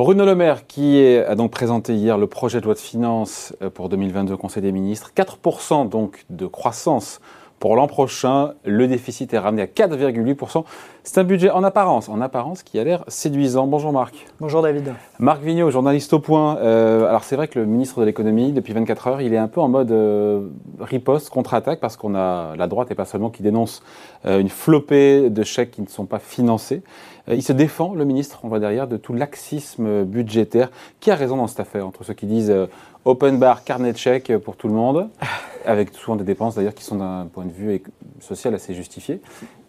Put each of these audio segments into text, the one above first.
Bruno Le Maire qui a donc présenté hier le projet de loi de finances euh, pour 2022 au Conseil des ministres. 4% donc de croissance pour l'an prochain. Le déficit est ramené à 4,8%. C'est un budget en apparence, en apparence qui a l'air séduisant. Bonjour Marc. Bonjour David. Marc Vigneault, journaliste au point. Euh, alors c'est vrai que le ministre de l'économie, depuis 24 heures, il est un peu en mode euh, riposte, contre-attaque, parce qu'on a la droite et pas seulement qui dénonce une flopée de chèques qui ne sont pas financés. Euh, il se défend, le ministre, on voit derrière, de tout laxisme budgétaire. Qui a raison dans cette affaire Entre ceux qui disent euh, open bar, carnet de chèques pour tout le monde, avec souvent des dépenses d'ailleurs qui sont d'un point de vue social assez justifiées,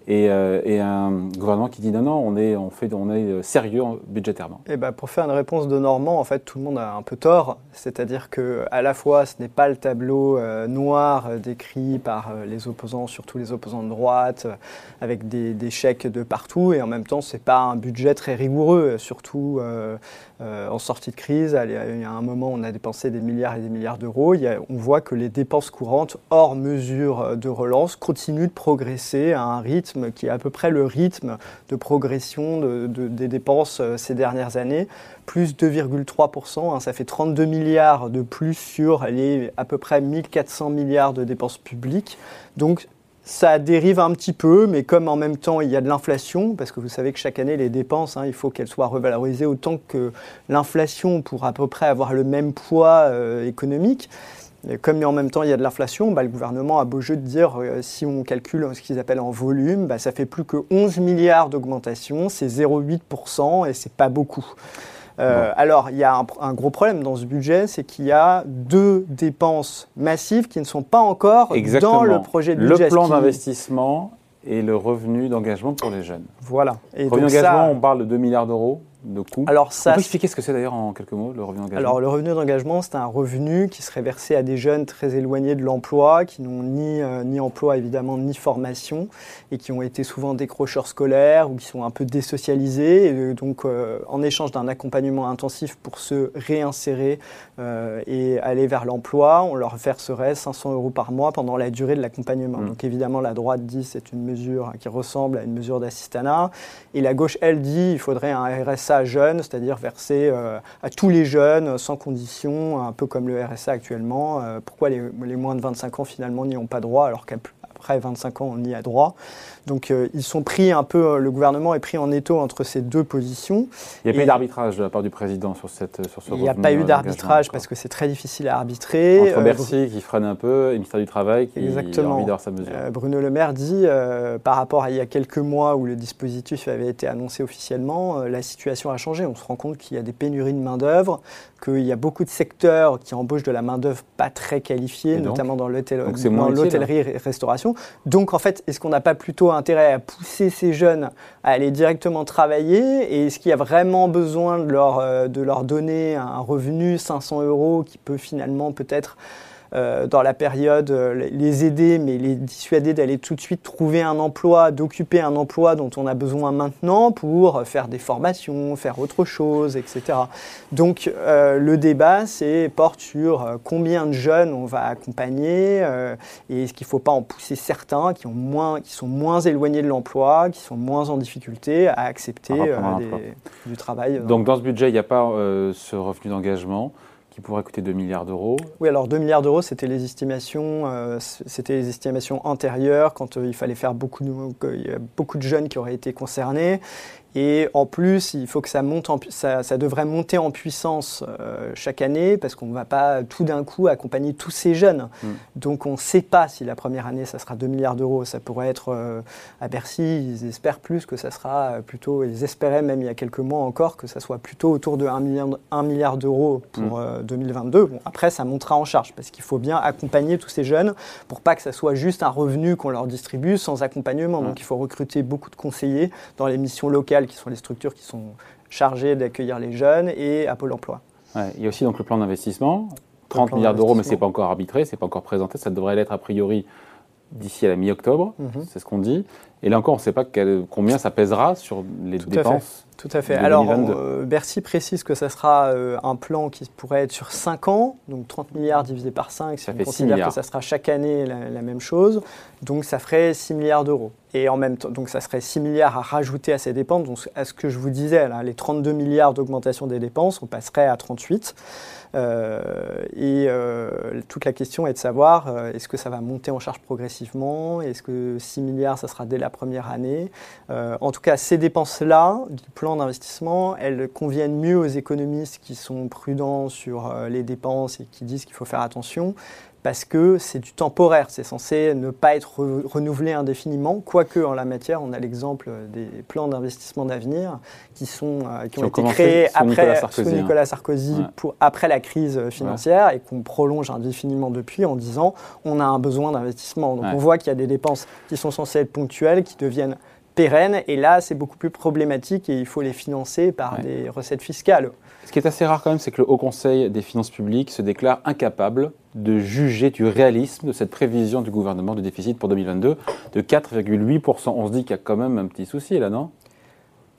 euh, et, un gouvernement qui dit non, non, on est, on fait, on est euh, sérieux budgétairement. Eh ben pour faire une réponse de Normand, en fait, tout le monde a un peu tort. C'est-à-dire que à la fois, ce n'est pas le tableau euh, noir décrit par les opposants, surtout les opposants de droite, avec des, chèques de partout, et en même temps, c'est pas un budget très rigoureux, surtout en sortie de crise. Il y a un moment, on a dépensé des milliards et des milliards d'euros. On voit que les dépenses courantes, hors mesure de relance, continuent de progresser à un rythme qui est à peu près le rythme de progression des dépenses euh, ces dernières années, plus 2,3%, hein, ça fait 32 milliards de plus sur les à peu près 1400 milliards de dépenses publiques. Donc ça dérive un petit peu, mais comme en même temps il y a de l'inflation, parce que vous savez que chaque année les dépenses, hein, il faut qu'elles soient revalorisées autant que l'inflation pour à peu près avoir le même poids euh, économique. Comme en même temps il y a de l'inflation, bah, le gouvernement a beau jeu de dire, euh, si on calcule ce qu'ils appellent en volume, bah, ça fait plus que 11 milliards d'augmentation, c'est 0,8% et c'est pas beaucoup. Euh, alors, il y a un, gros problème dans ce budget, c'est qu'il y a deux dépenses massives qui ne sont pas encore dans le projet de budget. Le plan d'investissement et le revenu d'engagement pour les jeunes. Voilà. Et revenu d'engagement, on parle de 2 milliards d'euros de coûts. Alors ça, on peut expliquer ce que c'est d'ailleurs en quelques mots, le revenu d'engagement? Alors le revenu d'engagement, c'est un revenu qui serait versé à des jeunes très éloignés de l'emploi, qui n'ont ni, euh, ni emploi évidemment, ni formation, et qui ont été souvent décrocheurs scolaires ou qui sont un peu désocialisés. Et euh, donc euh, en échange d'un accompagnement intensif pour se réinsérer et aller vers l'emploi, on leur verserait 500 euros par mois pendant la durée de l'accompagnement. Mmh. Donc évidemment la droite dit c'est une mesure qui ressemble à une mesure d'assistanat, et la gauche elle dit il faudrait un RSA jeunes, c'est-à-dire versé euh, à tous les jeunes sans condition, un peu comme le RSA actuellement. Euh, pourquoi les, les, moins de 25 ans finalement n'y ont pas droit alors qu'après 25 ans on y a droit donc euh, ils sont pris un peu, euh, le gouvernement est pris en étau entre ces deux positions. Il n'y a pas eu d'arbitrage de la part du président sur, cette, sur ce Il n'y a pas eu d'arbitrage parce que c'est très difficile à arbitrer. Entre euh, Bercy qui freine un peu et le ministère du Travail qui Exactement. a envie sa mesure. Bruno Le Maire dit, par rapport à il y a quelques mois où le dispositif avait été annoncé officiellement, la situation a changé. On se rend compte qu'il y a des pénuries de main-d'œuvre, qu'il y a beaucoup de secteurs qui embauchent de la main-d'œuvre pas très qualifiée, notamment dans l'hôtellerie et restauration. Donc en fait, est-ce qu'on n'a pas plutôt intérêt à pousser ces jeunes à aller directement travailler Et est-ce qu'il y a vraiment besoin de leur, euh, de leur donner un revenu, 500 euros, qui peut finalement peut-être euh, dans la période, euh, les aider, mais les dissuader d'aller tout de suite trouver un emploi, d'occuper un emploi dont on a besoin maintenant pour faire des formations, faire autre chose, etc. Donc euh, le débat, c'est porte sur combien de jeunes on va accompagner et est-ce qu'il ne faut pas en pousser certains qui, ont moins, qui sont moins éloignés de l'emploi, qui sont moins en difficulté à accepter du travail. Donc dans ce budget, il n'y a pas ce revenu d'engagement qui pourrait coûter 2 milliards d'euros. Oui, alors 2 milliards d'euros, c'était les estimations, euh, c'était les estimations antérieures quand euh, il fallait faire beaucoup de, a beaucoup de jeunes qui auraient été concernés. Et en plus, il faut que ça monte, en, ça, ça, devrait monter en puissance euh, chaque année parce qu'on ne va pas tout d'un coup accompagner tous ces jeunes. Mm. Donc on ne sait pas si la première année, ça sera 2 milliards d'euros. Ça pourrait être euh, à Bercy, ils espèrent plus que ça sera plutôt, ils espéraient même il y a quelques mois encore que ça soit plutôt autour de 1 milliard, 1 milliard d'euros pour 2022. Mm. Euh, bon, après, ça montera en charge parce qu'il faut bien accompagner tous ces jeunes pour pas que ça soit juste un revenu qu'on leur distribue sans accompagnement. Mm. Donc il faut recruter beaucoup de conseillers dans les missions locales qui sont les structures qui sont chargées d'accueillir les jeunes, et à Pôle emploi. il y a aussi donc le plan d'investissement, 30 milliards d'euros, mais ce n'est pas encore arbitré, ce n'est pas encore présenté, ça devrait l'être a priori d'ici à la mi-octobre, mhm. c'est ce qu'on dit. Et là encore, on ne sait pas combien ça pèsera sur les dépenses. Tout à fait. Alors, euh, Bercy précise que ça sera euh, un plan qui pourrait être sur 5 ans, donc 30 milliards divisé par 5, si ça on considère que ça sera chaque année la, même chose, donc ça ferait 6 milliards d'euros. Et en même temps, donc ça serait 6 milliards à rajouter à ces dépenses, donc à ce que je vous disais, là, les 32 milliards d'augmentation des dépenses, on passerait à 38. Euh, et toute la question est de savoir, est-ce que ça va monter en charge progressivement Est-ce que 6 milliards, ça sera dès la première année. En tout cas, ces dépenses-là, du plan d'investissement, elles conviennent mieux aux économistes qui sont prudents sur euh, les dépenses et qui disent qu'il faut faire attention, parce que c'est du temporaire, c'est censé ne pas être renouvelé indéfiniment, quoique en la matière, on a l'exemple des plans d'investissement d'avenir qui, sont, euh, qui, ont, été créés après, Nicolas Sarkozy, sous Nicolas Sarkozy hein. pour, après la crise financière et qu'on prolonge indéfiniment depuis en disant on a un besoin d'investissement. Donc on voit qu'il y a des dépenses qui sont censées être ponctuelles, qui deviennent pérennes. Et là, c'est beaucoup plus problématique et il faut les financer par des recettes fiscales. Ce qui est assez rare quand même, c'est que le Haut Conseil des finances publiques se déclare incapable de juger du réalisme de cette prévision du gouvernement de déficit pour 2022 de 4,8%. On se dit qu'il y a quand même un petit souci là, non?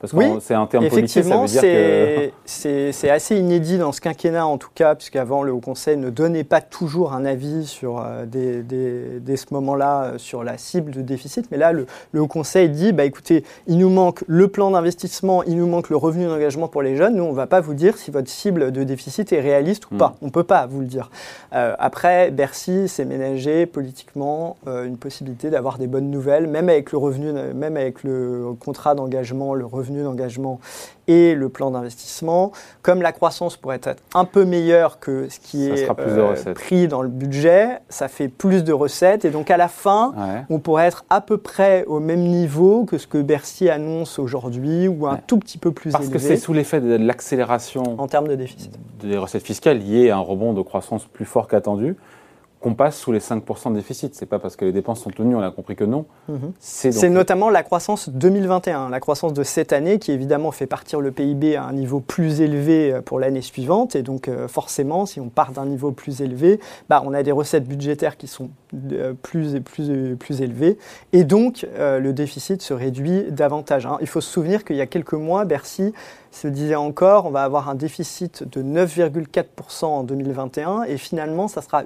Parce oui, c'est un terme effectivement, c'est assez inédit dans ce quinquennat en tout cas, puisqu'avant le Haut Conseil ne donnait pas toujours un avis sur euh, dès, ce moment-là euh, sur la cible de déficit. Mais là, le, Haut Conseil dit, bah écoutez, il nous manque le plan d'investissement, il nous manque le revenu d'engagement pour les jeunes. Nous, on ne va pas vous dire si votre cible de déficit est réaliste ou hmm. pas. On ne peut pas vous le dire. Euh, après, Bercy s'est ménagé politiquement une possibilité d'avoir des bonnes nouvelles, même avec le revenu, même avec le contrat d'engagement, le revenu d'engagement et le plan d'investissement. Comme la croissance pourrait être un peu meilleure que ce qui est euh, pris dans le budget, ça fait plus de recettes. Et donc à la fin, on pourrait être à peu près au même niveau que ce que Bercy annonce aujourd'hui ou un tout petit peu plus Parce élevé. Parce que c'est sous l'effet de l'accélération en termes de déficit. Des recettes fiscales liées à un rebond de croissance plus fort qu'attendu qu'on passe sous les 5% de déficit. C'est pas parce que les dépenses sont tenues, on a compris que non. Mhm. C'est notamment la croissance 2021, la croissance de cette année qui évidemment fait partir le PIB à un niveau plus élevé euh, pour l'année suivante. Et donc euh, forcément, si on part d'un niveau plus élevé, bah, on a des recettes budgétaires qui sont euh, plus, plus, plus élevées. Et donc le déficit se réduit davantage. Hein. Il faut se souvenir qu'il y a quelques mois, Bercy se disait encore, on va avoir un déficit de 9,4% en 2021 et finalement, ça sera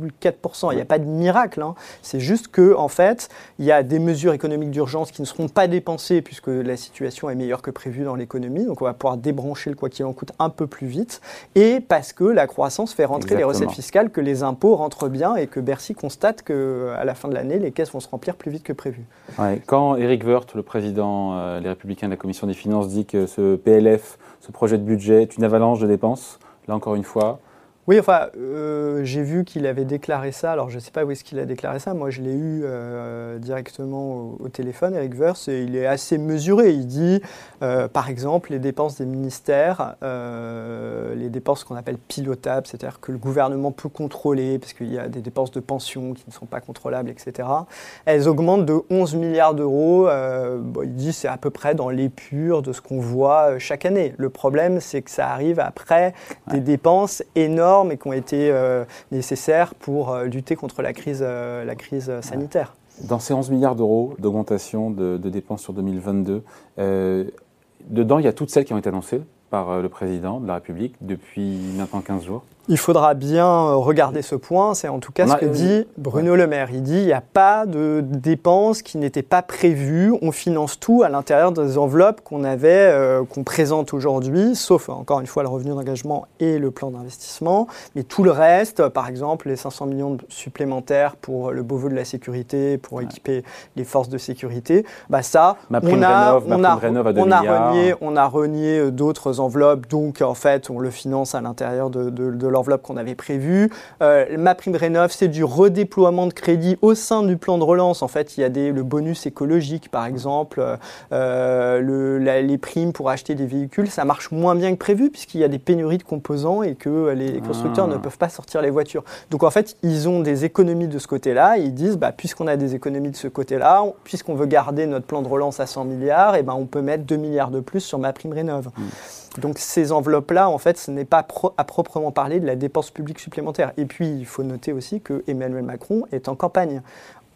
8,4%. Il n'y a pas de miracle, hein. c'est juste que en fait, il y a des mesures économiques d'urgence qui ne seront pas dépensées puisque la situation est meilleure que prévu dans l'économie, donc on va pouvoir débrancher le quoi qu'il en coûte un peu plus vite, et parce que la croissance fait rentrer les recettes fiscales, que les impôts rentrent bien et que Bercy constate qu'à la fin de l'année, les caisses vont se remplir plus vite que prévu. Quand Eric Woerth, le président euh, des Républicains de la Commission des Finances, dit que ce PLF, ce projet de budget, est une avalanche de dépenses. Là encore une fois, oui, enfin, euh, j'ai vu qu'il avait déclaré ça. Alors, je ne sais pas où est-ce qu'il a déclaré ça. Moi, je l'ai eu euh, directement au, téléphone, Eric Verse, et il est assez mesuré. Il dit, euh, par exemple, les dépenses des ministères, les dépenses qu'on appelle pilotables, c'est-à-dire que le gouvernement peut contrôler, parce qu'il y a des dépenses de pension qui ne sont pas contrôlables, etc. Elles augmentent de 11 milliards d'euros. il dit c'est à peu près dans l'épure de ce qu'on voit chaque année. Le problème, c'est que ça arrive après des dépenses énormes et qui ont été euh, nécessaires pour euh, lutter contre la crise, euh, la crise sanitaire. Dans ces 11 milliards d'euros d'augmentation de, de, dépenses sur 2022, dedans, il y a toutes celles qui ont été annoncées par le président de la République depuis maintenant 15 jours il faudra bien euh, regarder ce point. C'est en tout cas ce que dit Bruno Le Maire. Il dit il n'y a pas de dépenses qui n'étaient pas prévues. On finance tout à l'intérieur des enveloppes qu'on avait, euh, qu'on présente aujourd'hui, sauf encore une fois le revenu d'engagement et le plan d'investissement. Mais tout le reste, par exemple les 500 millions supplémentaires pour le Beauvau de la sécurité, pour équiper les forces de sécurité, bah ça, on a, on, a, on, a renié, on a renié euh, d'autres enveloppes. Donc en fait, on le finance à l'intérieur de, de, de l'enveloppe qu'on avait prévue. Euh, ma prime rénov, c'est du redéploiement de crédit au sein du plan de relance. En fait, il y a des, le bonus écologique, par exemple, euh, le, les primes pour acheter des véhicules. Ça marche moins bien que prévu puisqu'il y a des pénuries de composants et que les constructeurs ne ah. peuvent pas sortir les voitures. Donc en fait, ils ont des économies de ce côté-là. Ils disent, bah, puisqu'on a des économies de ce côté-là, puisqu'on veut garder notre plan de relance à 100 milliards, et eh ben, on peut mettre 2 milliards de plus sur ma prime rénov. Donc ces enveloppes-là, en fait, ce n'est pas à proprement parler de la dépense publique supplémentaire. Et puis, il faut noter aussi que Emmanuel Macron est en campagne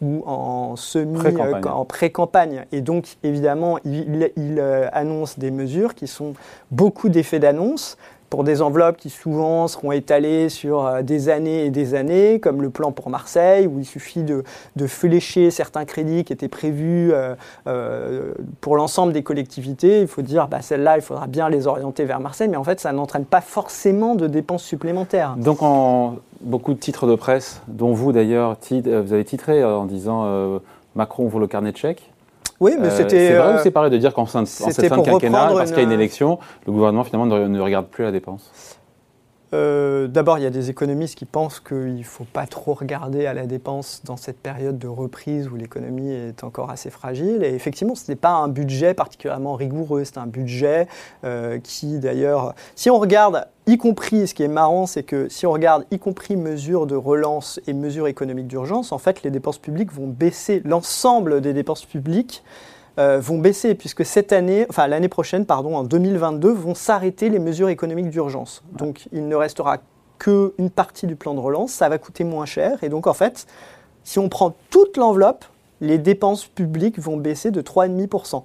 ou en semi, en pré-campagne. Et donc, évidemment, il, il annonce des mesures qui sont beaucoup d'effets d'annonce, pour des enveloppes qui souvent seront étalées sur euh, des années et des années, comme le plan pour Marseille, où il suffit de, de flécher certains crédits qui étaient prévus euh, euh, pour l'ensemble des collectivités. Il faut dire, bah, celles-là, il faudra bien les orienter vers Marseille, mais en fait, ça n'entraîne pas forcément de dépenses supplémentaires. Donc, en beaucoup de titres de presse, dont vous d'ailleurs, vous avez titré en disant Macron ouvre le carnet de chèques. Oui, mais c'était. C'est vrai ou c'est pareil de dire qu'en cette fin de quinquennat, parce qu'il y a une élection, le gouvernement finalement ne regarde plus la dépense euh, D'abord, il y a des économistes qui pensent qu'il ne faut pas trop regarder à la dépense dans cette période de reprise où l'économie est encore assez fragile. Et effectivement, ce n'est pas un budget particulièrement rigoureux. C'est un budget euh, qui, d'ailleurs, si on regarde, y compris, ce qui est marrant, c'est que si on regarde, y compris mesures de relance et mesures économiques d'urgence, en fait, les dépenses publiques vont baisser. L'ensemble des dépenses publiques euh, vont baisser, puisque cette année, enfin l'année prochaine, pardon, en 2022, vont s'arrêter les mesures économiques d'urgence. Donc il ne restera qu'une partie du plan de relance, ça va coûter moins cher, et donc en fait, si on prend toute l'enveloppe, les dépenses publiques vont baisser de 3,5%.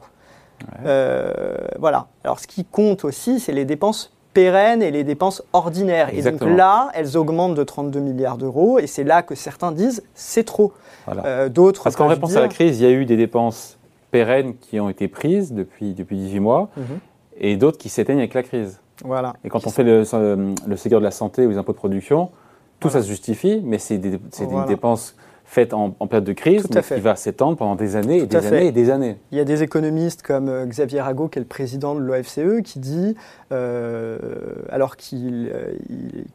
Euh, voilà. Alors ce qui compte aussi, c'est les dépenses pérennes et les dépenses ordinaires. Et donc là, elles augmentent de 32 milliards d'euros, et c'est là que certains disent c'est trop. Euh, d'autres Parce qu'en réponse à la crise, il y a eu des dépenses pérennes qui ont été prises depuis, depuis 18 mois mhm. et d'autres qui s'éteignent avec la crise. Voilà. Et quand on fait le, le Ségur de la santé ou les impôts de production, tout ça se justifie, mais c'est des, des, dépenses faite en, période de crise, mais qui va s'étendre pendant des années et des années et des années. Il y a des économistes comme euh, Xavier Rago, qui est le président de l'OFCE, qui dit, euh, alors qu'il euh,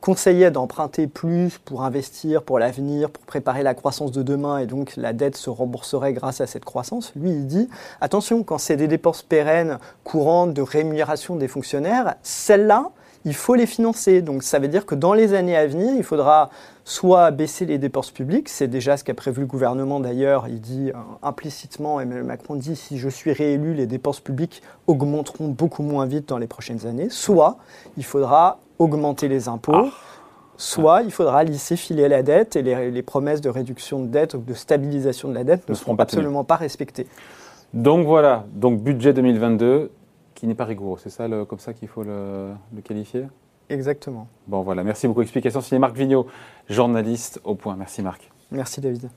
conseillait d'emprunter plus pour investir pour l'avenir, pour préparer la croissance de demain, et donc la dette se rembourserait grâce à cette croissance, lui, il dit, attention, quand c'est des dépenses pérennes, courantes, de rémunération des fonctionnaires, celles-là, il faut les financer. Donc ça veut dire que dans les années à venir, il faudra soit baisser les dépenses publiques, c'est déjà ce qu'a prévu le gouvernement d'ailleurs, il dit euh, implicitement, Emmanuel Macron dit si je suis réélu, les dépenses publiques augmenteront beaucoup moins vite dans les prochaines années, soit il faudra augmenter les impôts. Ah. Soit il faudra lisser filer la dette et les, promesses de réduction de dette ou de stabilisation de la dette ne, seront absolument pas respectées. Donc voilà, donc budget 2022, qui n'est pas rigoureux. C'est ça comme ça qu'il faut le, qualifier? Exactement. Bon voilà, merci beaucoup. Explication signé Marc Vigneault, journaliste au point. Merci Marc. Merci David.